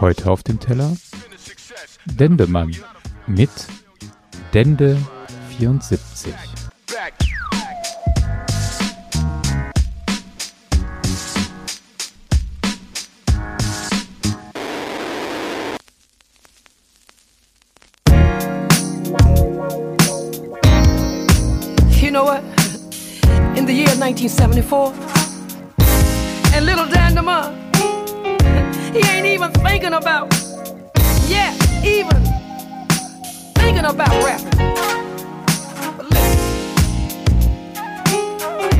Heute auf dem Teller Dendemann mit Dende 74. In 1974, and little Dan DeMar, he ain't even thinking about, yeah, even thinking about rapping. But listen,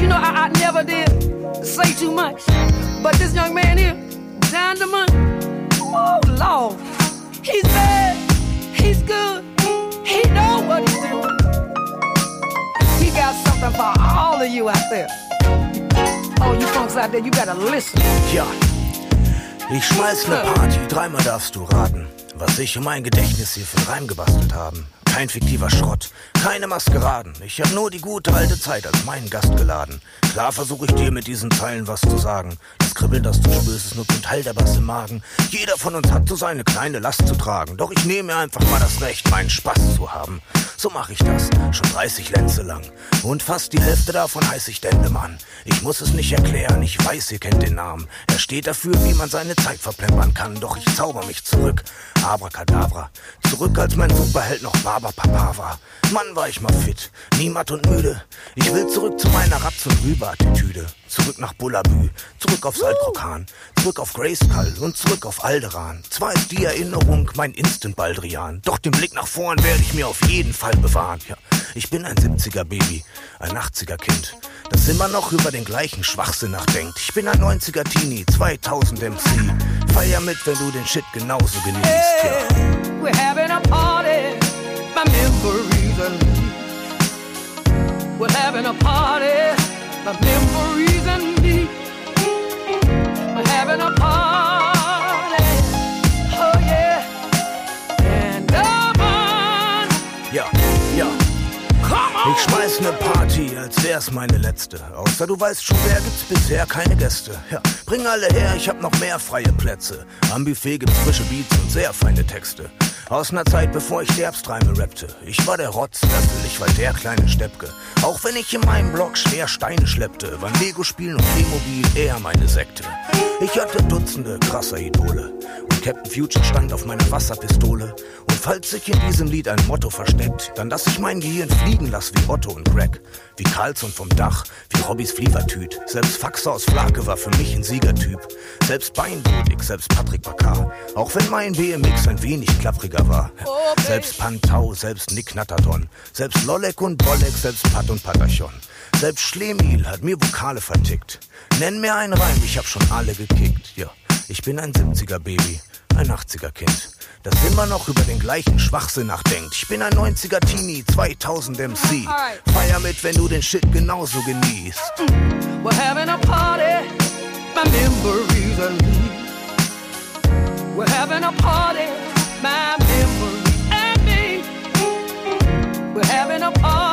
you know, I, I never did say too much, but this young man here, Dan DeMar, oh Lord, he's bad, he's good, something for all of you out there. Oh, you punks out there, you gotta listen. Ja, ich schmeiß ne Party, dreimal darfst du raten, was ich in mein Gedächtnis hier für Reim gebastelt haben. Kein fiktiver Schrott, keine Maskeraden. Ich hab nur die gute alte Zeit als meinen Gast geladen. Klar versuche ich dir mit diesen Zeilen was zu sagen. Das Kribbeln, das du spürst, ist nur ein Teil der Bass im Magen. Jeder von uns hat so seine kleine Last zu tragen. Doch ich nehme mir einfach mal das Recht, meinen Spaß zu haben. So mache ich das, schon 30 Lenze lang. Und fast die Hälfte davon heiß ich Dendemann. Ich muss es nicht erklären, ich weiß, ihr kennt den Namen. Er steht dafür, wie man seine Zeit verplempern kann. Doch ich zauber mich zurück. Abracadabra. Zurück, als mein Superheld noch Baba Papa war. Mann, war ich mal fit, niemand und müde. Ich will zurück zu meiner Ratz- und Rübe-Attitüde. Zurück nach Bullabü, zurück auf Saltkrokan, zurück auf Grayskull und zurück auf Alderan. Zwar ist die Erinnerung mein Instant-Baldrian, doch den Blick nach vorn werde ich mir auf jeden Fall bewahren. Ja, ich bin ein 70er-Baby, ein 80er-Kind, das immer noch über den gleichen Schwachsinn nachdenkt. Ich bin ein 90er-Teenie, 2000 MC. Feier mit, wenn du den Shit genauso genießt, ja. We're having a party, my memories and me. We're having a party, my memories and me. We're having a party, Ich schmeiß ne Party, als wär's meine letzte. Außer du weißt schon, wer gibt's bisher keine Gäste. Ja, bring alle her, ich hab noch mehr freie Plätze. Am Buffet gibt's frische Beats und sehr feine Texte. Aus ner Zeit, bevor ich Derbstreime rappte. Ich war der Rotzlöffel, ich war der kleine Steppke. Auch wenn ich in meinem Blog schwer Steine schleppte, waren Lego-Spielen und Playmobil eher meine Sekte. Ich hatte Dutzende krasser Idole. Und Captain Future stand auf meiner Wasserpistole. Und falls sich in diesem Lied ein Motto versteckt, dann dass ich mein Gehirn fliegen lass wie Otto und Greg. Wie Carlson vom Dach, wie Hobbys Flievertüt. Selbst Faxer aus Flake war für mich ein Siegertyp. Selbst Beinblutig, selbst Patrick Bakar. Auch wenn mein BMX ein wenig klappriger war. Selbst Pantau, selbst Nick Natterdon. Selbst Lollek und Bollek, selbst Pat und Patachon. Selbst Schlemiel hat mir Vokale vertickt. Nenn mir einen Reim, ich hab schon alle gekickt. Ja, ich bin ein 70er Baby, ein 80er Kind. Das immer noch über den gleichen Schwachsinn nachdenkt. Ich bin ein 90er Teenie, 2000 MC. Feier mit, wenn du den Shit genauso genießt. We're having a party, my memories me. We're having a party, my memories and me. We're having a party,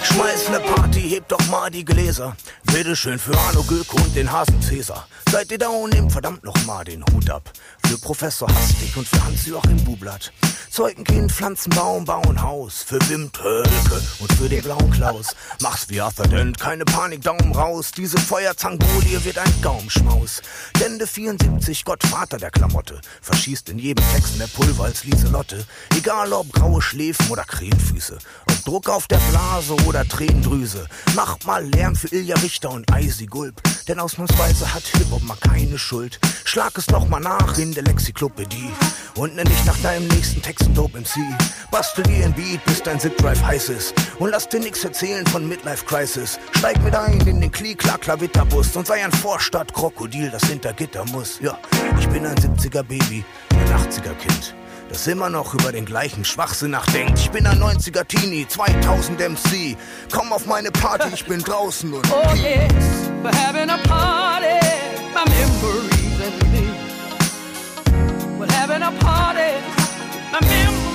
Ich schmeiß ne Party, heb doch mal die Gläser. Bitteschön für Arno Gülke und den Hasen Cäsar. Seid ihr da und nehmt verdammt noch mal den Hut ab. Für Professor Hastig und für Hans-Joachim Bublatt. Zeugenkind, Pflanzenbaum, bauen Haus. Für Wim Tölke und für den blauen Klaus. Mach's wie Arthur Dent, keine Panik, Daumen raus. Diese Feuerzangolie wird ein Gaumschmaus. Dende 74, Gottvater der Klamotte. Verschießt in jedem Text mehr Pulver als Lieselotte. Egal ob graue Schläfen oder Krähenfüße. Druck auf der Blase oder Tränendrüse. Macht mal Lärm für Ilja Richter und Eisi Gulp. Denn ausnahmsweise hat Hip-Hop mal keine Schuld. Schlag es noch mal nach in der Lexiklopädie. Und nenn dich nach deinem nächsten Text ein Dope MC. Bastel dir ein Beat, bis dein Zip-Drive heiß ist. Und lass dir nix erzählen von Midlife Crisis. Steig mit ein in den Kli-Kla-Klavitterbus und sei ein Vorstadt-Krokodil, das hinter Gitter muss. Ja, ich bin ein 70er-Baby, ein 80er-Kind das immer noch über den gleichen Schwachsinn nachdenkt. Ich bin ein 90er Teenie, 2000 MC. Komm auf meine Party, ich bin draußen und Oh yes, we're having a party, my memories and me. We're having a party, my memories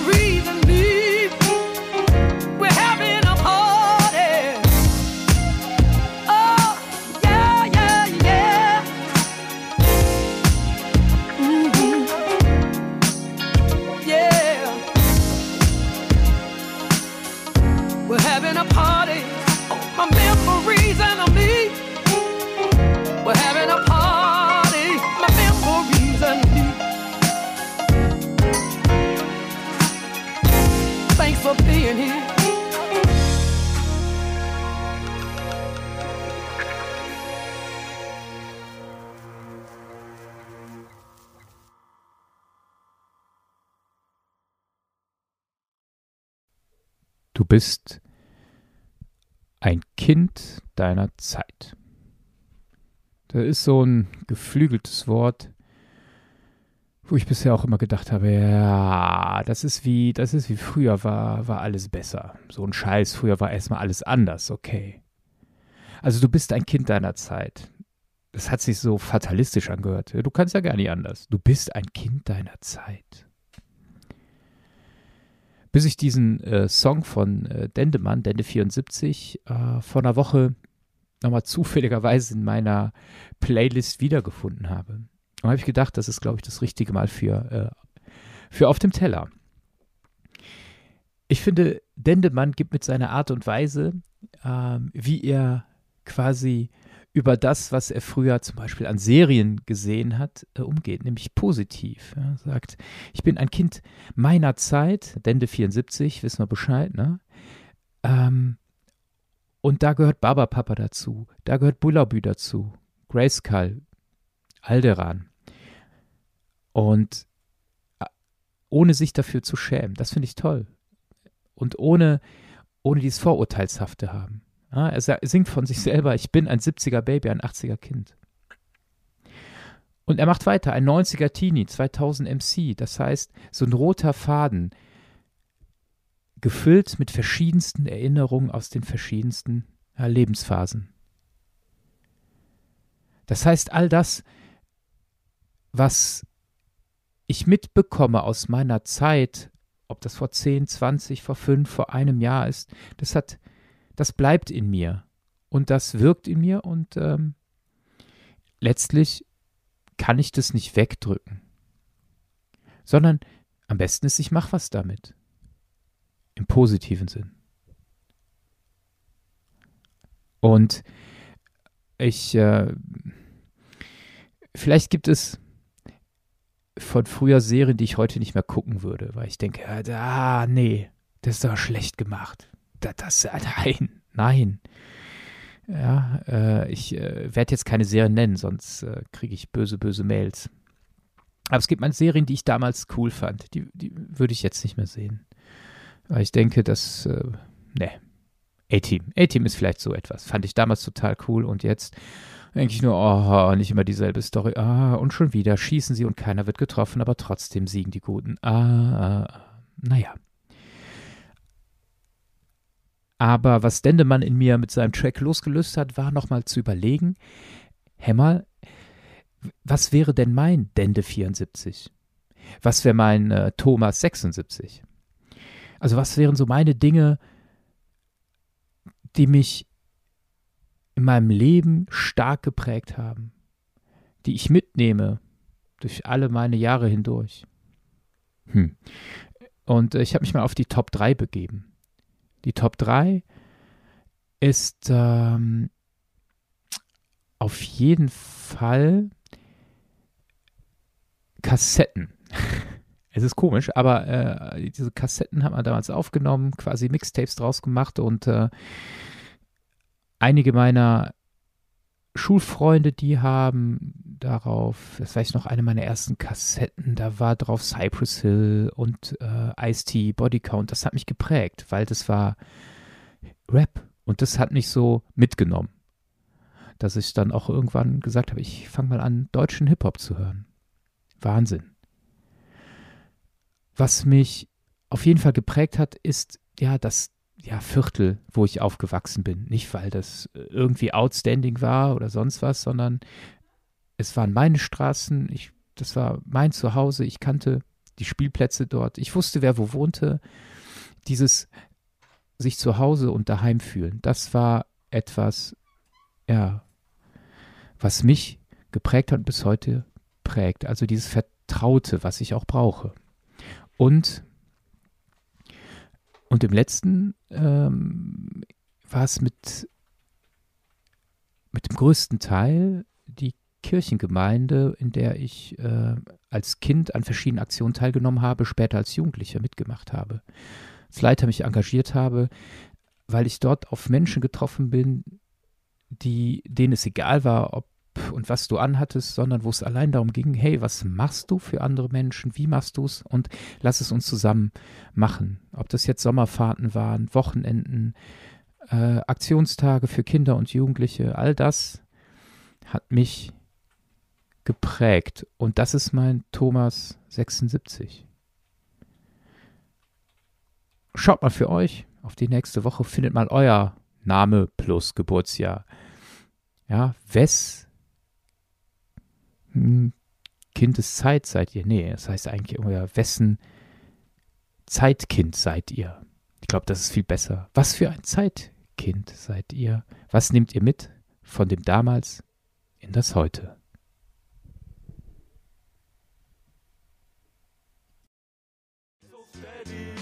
Du bist ein Kind deiner Zeit. Das ist so ein geflügeltes Wort, wo ich bisher auch immer gedacht habe, ja, das ist wie, das ist wie früher war, war alles besser. So ein Scheiß, früher war erstmal alles anders, okay. Also du bist ein Kind deiner Zeit. Das hat sich so fatalistisch angehört. Du kannst ja gar nicht anders. Du bist ein Kind deiner Zeit bis ich diesen äh, Song von äh, Dendemann, Dende 74, äh, vor einer Woche nochmal zufälligerweise in meiner Playlist wiedergefunden habe. Und habe ich gedacht, das ist, glaube ich, das richtige Mal für, äh, für Auf dem Teller. Ich finde, Dendemann gibt mit seiner Art und Weise, ähm, wie er quasi über das, was er früher zum Beispiel an Serien gesehen hat, äh, umgeht, nämlich positiv. Ja, sagt, ich bin ein Kind meiner Zeit, Dende 74, wissen wir Bescheid, ne? Ähm, und da gehört Baba Papa dazu, da gehört Bullabü dazu, Grayskull, Alderan. Und äh, ohne sich dafür zu schämen, das finde ich toll. Und ohne, ohne dieses Vorurteilshafte haben. Ja, er singt von sich selber, ich bin ein 70er Baby, ein 80er Kind. Und er macht weiter, ein 90er Teenie, 2000 MC, das heißt, so ein roter Faden, gefüllt mit verschiedensten Erinnerungen aus den verschiedensten ja, Lebensphasen. Das heißt, all das, was ich mitbekomme aus meiner Zeit, ob das vor 10, 20, vor 5, vor einem Jahr ist, das hat das bleibt in mir und das wirkt in mir und ähm, letztlich kann ich das nicht wegdrücken, sondern am besten ist, ich mache was damit. Im positiven Sinn. Und ich, äh, vielleicht gibt es von früher Serien, die ich heute nicht mehr gucken würde, weil ich denke, ah, nee, das ist doch schlecht gemacht das, nein, nein. Ja, äh, ich äh, werde jetzt keine Serien nennen, sonst äh, kriege ich böse, böse Mails. Aber es gibt mal Serien, die ich damals cool fand. Die, die würde ich jetzt nicht mehr sehen. Weil ich denke, dass, äh, ne, A-Team. A-Team ist vielleicht so etwas. Fand ich damals total cool und jetzt denke ich nur, oh, nicht immer dieselbe Story. Ah, und schon wieder schießen sie und keiner wird getroffen, aber trotzdem siegen die Guten. Ah, ah, ah. naja. Aber was Dendemann in mir mit seinem Track losgelöst hat, war nochmal zu überlegen, Hämmer, was wäre denn mein Dende 74? Was wäre mein äh, Thomas 76? Also was wären so meine Dinge, die mich in meinem Leben stark geprägt haben, die ich mitnehme durch alle meine Jahre hindurch? Hm. Und äh, ich habe mich mal auf die Top 3 begeben. Die Top 3 ist ähm, auf jeden Fall Kassetten. es ist komisch, aber äh, diese Kassetten hat man damals aufgenommen, quasi Mixtapes draus gemacht und äh, einige meiner Schulfreunde, die haben darauf, das weiß ich noch, eine meiner ersten Kassetten, da war drauf Cypress Hill und äh, Ice-T, Body Count, das hat mich geprägt, weil das war Rap und das hat mich so mitgenommen, dass ich dann auch irgendwann gesagt habe, ich fange mal an, deutschen Hip-Hop zu hören. Wahnsinn. Was mich auf jeden Fall geprägt hat, ist ja das ja, Viertel, wo ich aufgewachsen bin. Nicht, weil das irgendwie outstanding war oder sonst was, sondern es waren meine Straßen, ich, das war mein Zuhause, ich kannte die Spielplätze dort, ich wusste, wer wo wohnte. Dieses sich zu Hause und daheim fühlen, das war etwas, ja, was mich geprägt hat und bis heute prägt. Also dieses Vertraute, was ich auch brauche. Und und im letzten ähm, war es mit, mit dem größten Teil die Kirchengemeinde, in der ich äh, als Kind an verschiedenen Aktionen teilgenommen habe, später als Jugendlicher mitgemacht habe. Leiter mich engagiert habe, weil ich dort auf Menschen getroffen bin, die, denen es egal war, ob und was du anhattest, sondern wo es allein darum ging, hey, was machst du für andere Menschen, wie machst du es und lass es uns zusammen machen. Ob das jetzt Sommerfahrten waren, Wochenenden, äh, Aktionstage für Kinder und Jugendliche, all das hat mich geprägt. Und das ist mein Thomas 76. Schaut mal für euch auf die nächste Woche, findet mal euer Name plus Geburtsjahr. Ja, wes hm, Kind des Zeit seid ihr? Nee, das heißt eigentlich irgendwie, wessen Zeitkind seid ihr? Ich glaube, das ist viel besser. Was für ein Zeitkind seid ihr? Was nehmt ihr mit von dem damals in das heute?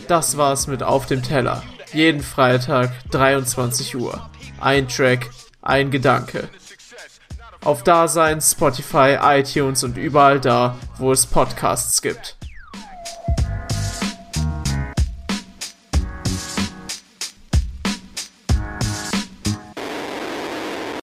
Das war's mit Auf dem Teller. Jeden Freitag 23 Uhr. Ein Track, ein Gedanke. Auf Dasein, Spotify, iTunes und überall da, wo es Podcasts gibt.